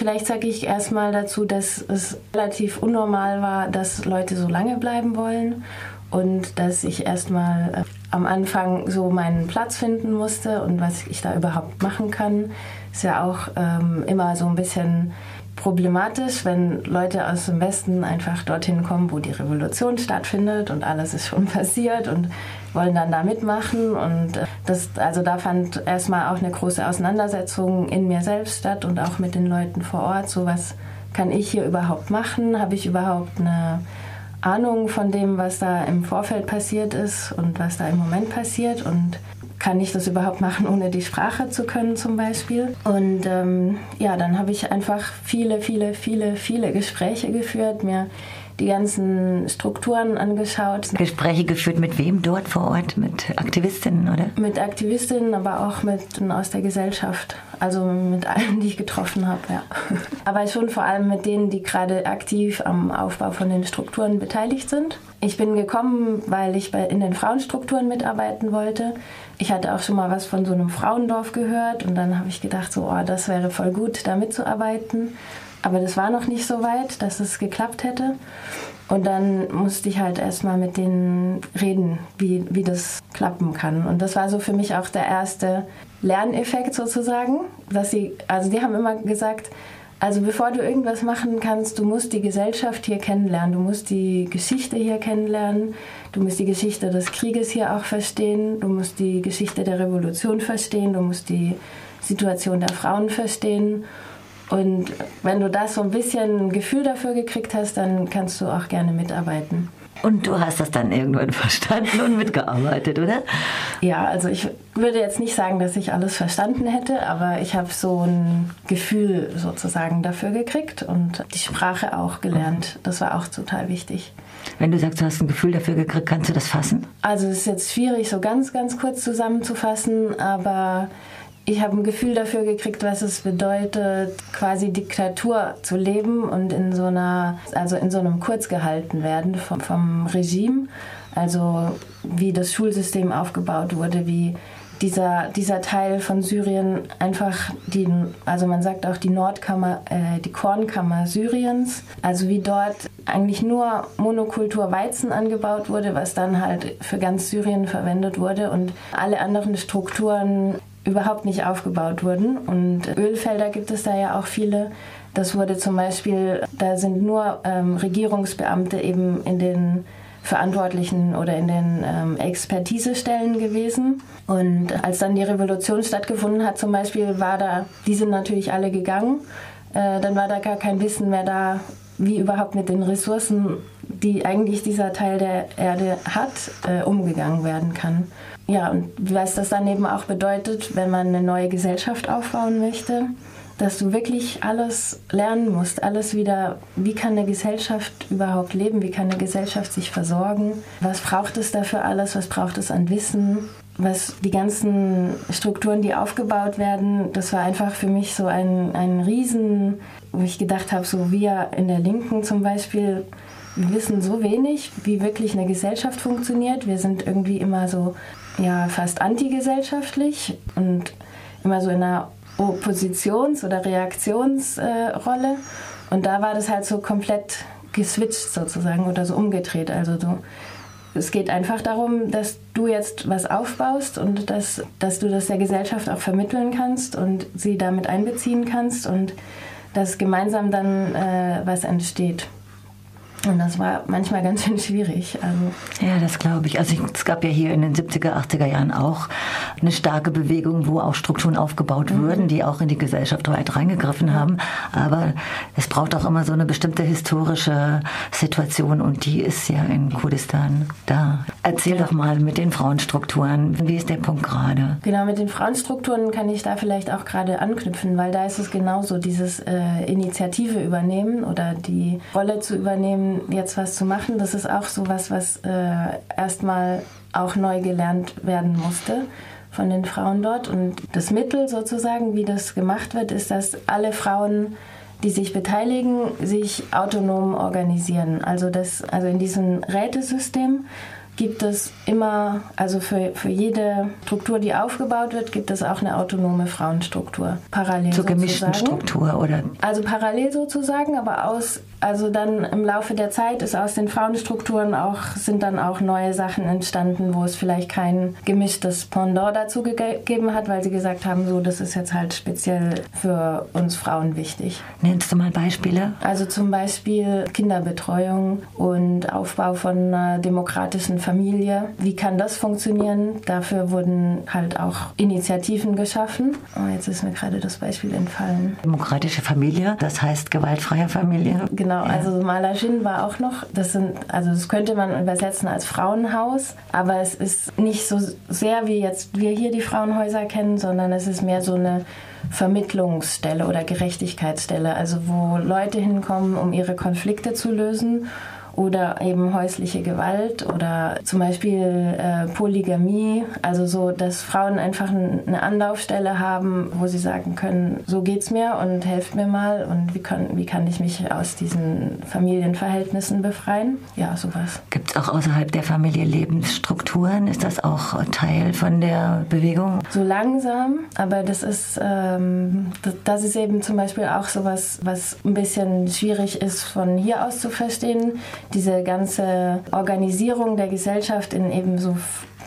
Vielleicht sage ich erstmal dazu, dass es relativ unnormal war, dass Leute so lange bleiben wollen und dass ich erstmal äh, am Anfang so meinen Platz finden musste und was ich da überhaupt machen kann. Ist ja auch ähm, immer so ein bisschen problematisch, wenn Leute aus dem Westen einfach dorthin kommen, wo die Revolution stattfindet und alles ist schon passiert und wollen dann da mitmachen. Und äh, das, also da fand erstmal auch eine große Auseinandersetzung in mir selbst statt und auch mit den Leuten vor Ort. So was kann ich hier überhaupt machen? Habe ich überhaupt eine Ahnung von dem, was da im Vorfeld passiert ist und was da im Moment passiert? Und kann ich das überhaupt machen, ohne die Sprache zu können zum Beispiel. Und ähm, ja, dann habe ich einfach viele, viele, viele, viele Gespräche geführt, mir die ganzen Strukturen angeschaut. Gespräche geführt mit wem dort vor Ort? Mit Aktivistinnen, oder? Mit Aktivistinnen, aber auch mit aus der Gesellschaft. Also mit allen, die ich getroffen habe, ja. Aber schon vor allem mit denen, die gerade aktiv am Aufbau von den Strukturen beteiligt sind. Ich bin gekommen, weil ich in den Frauenstrukturen mitarbeiten wollte. Ich hatte auch schon mal was von so einem Frauendorf gehört und dann habe ich gedacht, so, oh, das wäre voll gut, da mitzuarbeiten. Aber das war noch nicht so weit, dass es geklappt hätte. Und dann musste ich halt erstmal mit denen reden, wie, wie das klappen kann. Und das war so für mich auch der erste Lerneffekt sozusagen. Dass sie, also die haben immer gesagt, also bevor du irgendwas machen kannst, du musst die Gesellschaft hier kennenlernen, du musst die Geschichte hier kennenlernen, du musst die Geschichte des Krieges hier auch verstehen, du musst die Geschichte der Revolution verstehen, du musst die Situation der Frauen verstehen. Und wenn du das so ein bisschen ein Gefühl dafür gekriegt hast, dann kannst du auch gerne mitarbeiten. Und du hast das dann irgendwann verstanden und mitgearbeitet, oder? Ja, also ich würde jetzt nicht sagen, dass ich alles verstanden hätte, aber ich habe so ein Gefühl sozusagen dafür gekriegt und die Sprache auch gelernt. Das war auch total wichtig. Wenn du sagst, du hast ein Gefühl dafür gekriegt, kannst du das fassen? Also es ist jetzt schwierig, so ganz, ganz kurz zusammenzufassen, aber ich habe ein Gefühl dafür gekriegt, was es bedeutet, quasi Diktatur zu leben und in so einer, also in so einem Kurz gehalten werden vom, vom Regime. Also wie das Schulsystem aufgebaut wurde, wie dieser, dieser Teil von Syrien einfach die, also man sagt auch die Nordkammer, äh, die Kornkammer Syriens, also wie dort eigentlich nur Monokultur Weizen angebaut wurde, was dann halt für ganz Syrien verwendet wurde und alle anderen Strukturen überhaupt nicht aufgebaut wurden. Und Ölfelder gibt es da ja auch viele. Das wurde zum Beispiel, da sind nur ähm, Regierungsbeamte eben in den Verantwortlichen oder in den ähm, Expertisestellen gewesen. Und als dann die Revolution stattgefunden hat, zum Beispiel, war da, die sind natürlich alle gegangen. Äh, dann war da gar kein Wissen mehr da, wie überhaupt mit den Ressourcen, die eigentlich dieser Teil der Erde hat, äh, umgegangen werden kann. Ja, und was das dann eben auch bedeutet, wenn man eine neue Gesellschaft aufbauen möchte, dass du wirklich alles lernen musst, alles wieder, wie kann eine Gesellschaft überhaupt leben, wie kann eine Gesellschaft sich versorgen, was braucht es dafür alles, was braucht es an Wissen, was die ganzen Strukturen, die aufgebaut werden, das war einfach für mich so ein, ein Riesen, wo ich gedacht habe, so wir in der Linken zum Beispiel, wir wissen so wenig, wie wirklich eine Gesellschaft funktioniert. Wir sind irgendwie immer so ja fast antigesellschaftlich und immer so in einer Oppositions- oder Reaktionsrolle. Äh, und da war das halt so komplett geswitcht sozusagen oder so umgedreht. Also du, es geht einfach darum, dass du jetzt was aufbaust und dass, dass du das der Gesellschaft auch vermitteln kannst und sie damit einbeziehen kannst und dass gemeinsam dann äh, was entsteht. Und das war manchmal ganz schön schwierig. Also ja, das glaube ich. Also es gab ja hier in den 70er, 80er Jahren auch eine starke Bewegung, wo auch Strukturen aufgebaut mhm. wurden, die auch in die Gesellschaft weit reingegriffen haben. Aber es braucht auch immer so eine bestimmte historische Situation und die ist ja in Kurdistan da. Erzähl ja. doch mal mit den Frauenstrukturen, wie ist der Punkt gerade? Genau, mit den Frauenstrukturen kann ich da vielleicht auch gerade anknüpfen, weil da ist es genauso, dieses äh, Initiative übernehmen oder die Rolle zu übernehmen jetzt was zu machen, das ist auch so was, was äh, erstmal auch neu gelernt werden musste von den Frauen dort. Und das Mittel sozusagen, wie das gemacht wird, ist, dass alle Frauen, die sich beteiligen, sich autonom organisieren. Also, das, also in diesem Rätesystem gibt es immer, also für, für jede Struktur, die aufgebaut wird, gibt es auch eine autonome Frauenstruktur. Parallel Zur gemischten Struktur, oder? Also parallel sozusagen, aber aus also dann im Laufe der Zeit ist aus den Frauenstrukturen auch, sind dann auch neue Sachen entstanden, wo es vielleicht kein gemischtes Pendant dazu gegeben hat, weil sie gesagt haben, so, das ist jetzt halt speziell für uns Frauen wichtig. Nennst du mal Beispiele? Also zum Beispiel Kinderbetreuung und Aufbau von einer demokratischen Familie. Wie kann das funktionieren? Dafür wurden halt auch Initiativen geschaffen. Oh, jetzt ist mir gerade das Beispiel entfallen. Demokratische Familie, das heißt gewaltfreie Familie. Genau Genau, also Malajin war auch noch, das sind, also das könnte man übersetzen als Frauenhaus, aber es ist nicht so sehr wie jetzt wir hier die Frauenhäuser kennen, sondern es ist mehr so eine Vermittlungsstelle oder Gerechtigkeitsstelle, also wo Leute hinkommen, um ihre Konflikte zu lösen oder eben häusliche Gewalt oder zum Beispiel äh, Polygamie, also so, dass Frauen einfach eine Anlaufstelle haben, wo sie sagen können, so geht's mir und helft mir mal und wie kann, wie kann ich mich aus diesen Familienverhältnissen befreien? Ja, sowas. Gibt es auch außerhalb der Familie Lebensstrukturen? Ist das auch Teil von der Bewegung? So langsam, aber das ist, ähm, das, das ist eben zum Beispiel auch sowas, was ein bisschen schwierig ist von hier aus zu verstehen diese ganze Organisierung der Gesellschaft in eben so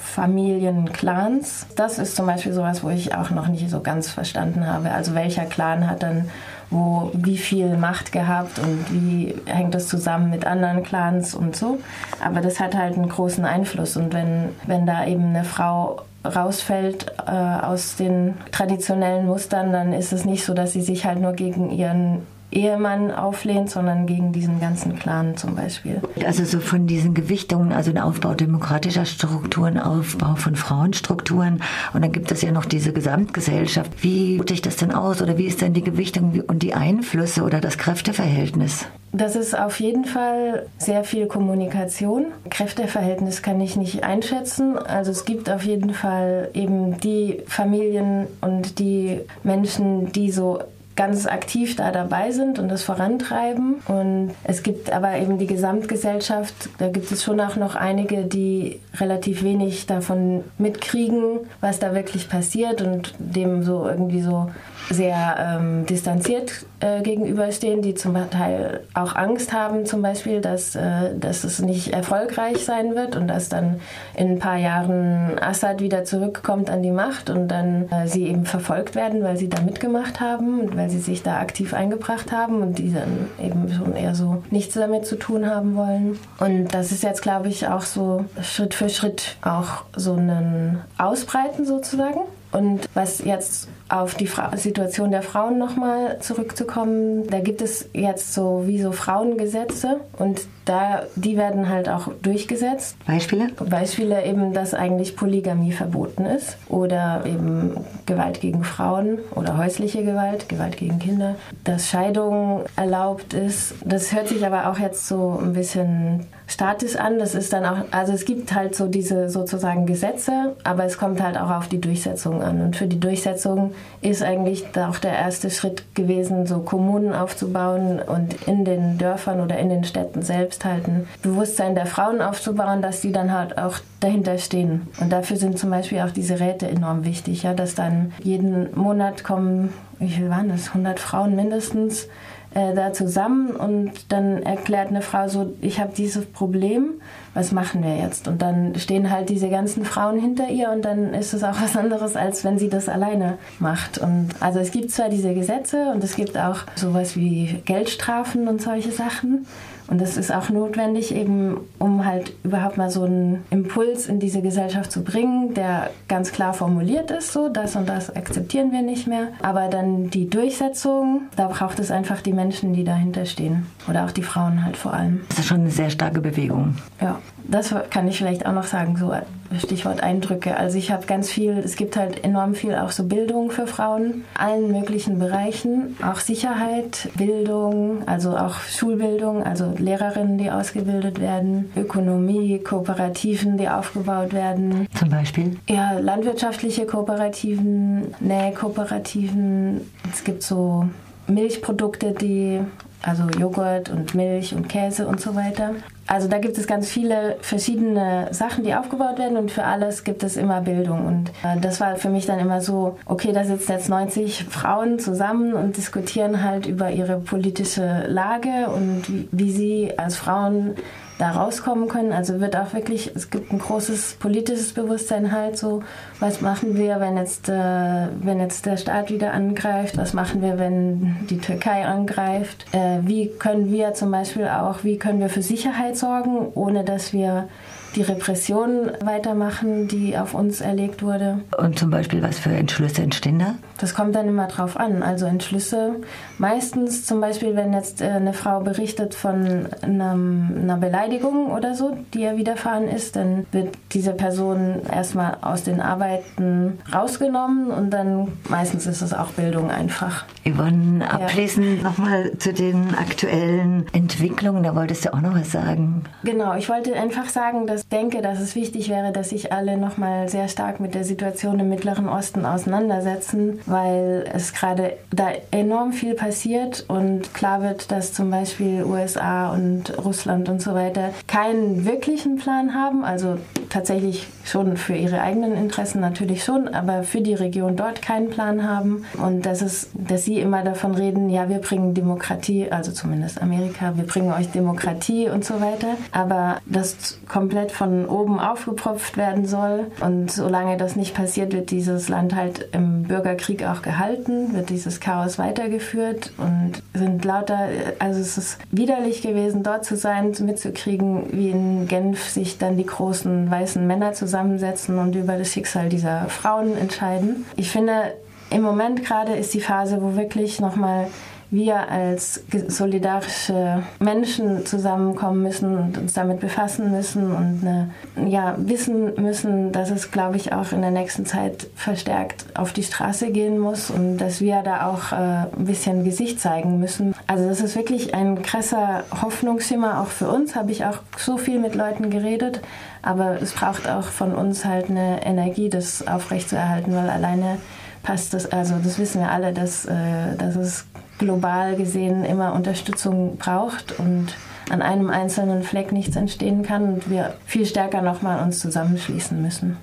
Familienclans. Das ist zum Beispiel sowas, wo ich auch noch nicht so ganz verstanden habe. Also welcher Clan hat dann wo wie viel Macht gehabt und wie hängt das zusammen mit anderen Clans und so. Aber das hat halt einen großen Einfluss. Und wenn, wenn da eben eine Frau rausfällt äh, aus den traditionellen Mustern, dann ist es nicht so, dass sie sich halt nur gegen ihren Ehemann auflehnt, sondern gegen diesen ganzen Clan zum Beispiel. Also so von diesen Gewichtungen, also den Aufbau demokratischer Strukturen, Aufbau von Frauenstrukturen und dann gibt es ja noch diese Gesamtgesellschaft. Wie sieht das denn aus oder wie ist denn die Gewichtung und die Einflüsse oder das Kräfteverhältnis? Das ist auf jeden Fall sehr viel Kommunikation. Kräfteverhältnis kann ich nicht einschätzen. Also es gibt auf jeden Fall eben die Familien und die Menschen, die so ganz aktiv da dabei sind und das vorantreiben. Und es gibt aber eben die Gesamtgesellschaft, da gibt es schon auch noch einige, die relativ wenig davon mitkriegen, was da wirklich passiert und dem so irgendwie so sehr ähm, distanziert äh, gegenüberstehen, die zum Teil auch Angst haben, zum Beispiel, dass, äh, dass es nicht erfolgreich sein wird und dass dann in ein paar Jahren Assad wieder zurückkommt an die Macht und dann äh, sie eben verfolgt werden, weil sie da mitgemacht haben und weil sie sich da aktiv eingebracht haben und die dann eben schon eher so nichts damit zu tun haben wollen. Und das ist jetzt, glaube ich, auch so Schritt für Schritt auch so ein Ausbreiten sozusagen. Und was jetzt auf die Fra Situation der Frauen nochmal zurückzukommen, da gibt es jetzt so wie so Frauengesetze und da, die werden halt auch durchgesetzt. Beispiele? Beispiele eben, dass eigentlich Polygamie verboten ist oder eben Gewalt gegen Frauen oder häusliche Gewalt, Gewalt gegen Kinder, dass Scheidung erlaubt ist. Das hört sich aber auch jetzt so ein bisschen statisch an. Das ist dann auch, also es gibt halt so diese sozusagen Gesetze, aber es kommt halt auch auf die Durchsetzung an. Und für die Durchsetzung ist eigentlich auch der erste Schritt gewesen, so Kommunen aufzubauen und in den Dörfern oder in den Städten selbst halt ein Bewusstsein der Frauen aufzubauen, dass die dann halt auch dahinter stehen. Und dafür sind zum Beispiel auch diese Räte enorm wichtig, ja, dass dann jeden Monat kommen, wie viel waren das, 100 Frauen mindestens, äh, da zusammen und dann erklärt eine Frau so, ich habe dieses Problem, was machen wir jetzt? Und dann stehen halt diese ganzen Frauen hinter ihr und dann ist es auch was anderes, als wenn sie das alleine macht. Und also es gibt zwar diese Gesetze und es gibt auch sowas wie Geldstrafen und solche Sachen, und das ist auch notwendig, eben um halt überhaupt mal so einen Impuls in diese Gesellschaft zu bringen, der ganz klar formuliert ist, so das und das akzeptieren wir nicht mehr. Aber dann die Durchsetzung, da braucht es einfach die Menschen, die dahinter stehen. Oder auch die Frauen halt vor allem. Das ist schon eine sehr starke Bewegung. Ja, das kann ich vielleicht auch noch sagen, so Stichwort Eindrücke. Also ich habe ganz viel, es gibt halt enorm viel auch so Bildung für Frauen, allen möglichen Bereichen, auch Sicherheit, Bildung, also auch Schulbildung, also Lehrerinnen, die ausgebildet werden, Ökonomie, Kooperativen, die aufgebaut werden. Zum Beispiel? Ja, landwirtschaftliche Kooperativen, Nähkooperativen. Es gibt so Milchprodukte, die also Joghurt und Milch und Käse und so weiter. Also da gibt es ganz viele verschiedene Sachen, die aufgebaut werden und für alles gibt es immer Bildung. Und äh, das war für mich dann immer so, okay, da sitzen jetzt 90 Frauen zusammen und diskutieren halt über ihre politische Lage und wie, wie sie als Frauen da rauskommen können. Also wird auch wirklich, es gibt ein großes politisches Bewusstsein halt so, was machen wir, wenn jetzt, äh, wenn jetzt der Staat wieder angreift, was machen wir, wenn die Türkei angreift, äh, wie können wir zum Beispiel auch, wie können wir für Sicherheit sorgen, ohne dass wir die Repression weitermachen, die auf uns erlegt wurde. Und zum Beispiel, was für Entschlüsse entstehen da? Das kommt dann immer drauf an. Also Entschlüsse, meistens zum Beispiel, wenn jetzt äh, eine Frau berichtet von einer Beleidigung oder so, die ihr widerfahren ist, dann wird diese Person erstmal aus den Arbeiten rausgenommen und dann meistens ist es auch Bildung einfach. Yvonne, abschließend ja. nochmal zu den aktuellen Entwicklungen, da wolltest du auch noch was sagen. Genau, ich wollte einfach sagen, dass denke, dass es wichtig wäre, dass sich alle nochmal sehr stark mit der Situation im Mittleren Osten auseinandersetzen, weil es gerade da enorm viel passiert und klar wird, dass zum Beispiel USA und Russland und so weiter keinen wirklichen Plan haben, also tatsächlich schon für ihre eigenen Interessen natürlich schon, aber für die Region dort keinen Plan haben. Und dass es, dass sie immer davon reden, ja, wir bringen Demokratie, also zumindest Amerika, wir bringen euch Demokratie und so weiter, aber das komplett von oben aufgepropft werden soll und solange das nicht passiert, wird dieses Land halt im Bürgerkrieg auch gehalten, wird dieses Chaos weitergeführt und sind lauter, also es ist widerlich gewesen, dort zu sein, mitzukriegen, wie in Genf sich dann die großen weißen Männer zusammensetzen und über das Schicksal dieser Frauen entscheiden. Ich finde, im Moment gerade ist die Phase, wo wirklich nochmal wir als solidarische Menschen zusammenkommen müssen und uns damit befassen müssen und eine, ja, wissen müssen, dass es, glaube ich, auch in der nächsten Zeit verstärkt auf die Straße gehen muss und dass wir da auch äh, ein bisschen Gesicht zeigen müssen. Also das ist wirklich ein krasser Hoffnungsschimmer auch für uns, habe ich auch so viel mit Leuten geredet, aber es braucht auch von uns halt eine Energie, das aufrechtzuerhalten, weil alleine passt das, also das wissen wir alle, dass, äh, dass es global gesehen immer Unterstützung braucht und an einem einzelnen Fleck nichts entstehen kann und wir viel stärker nochmal uns zusammenschließen müssen.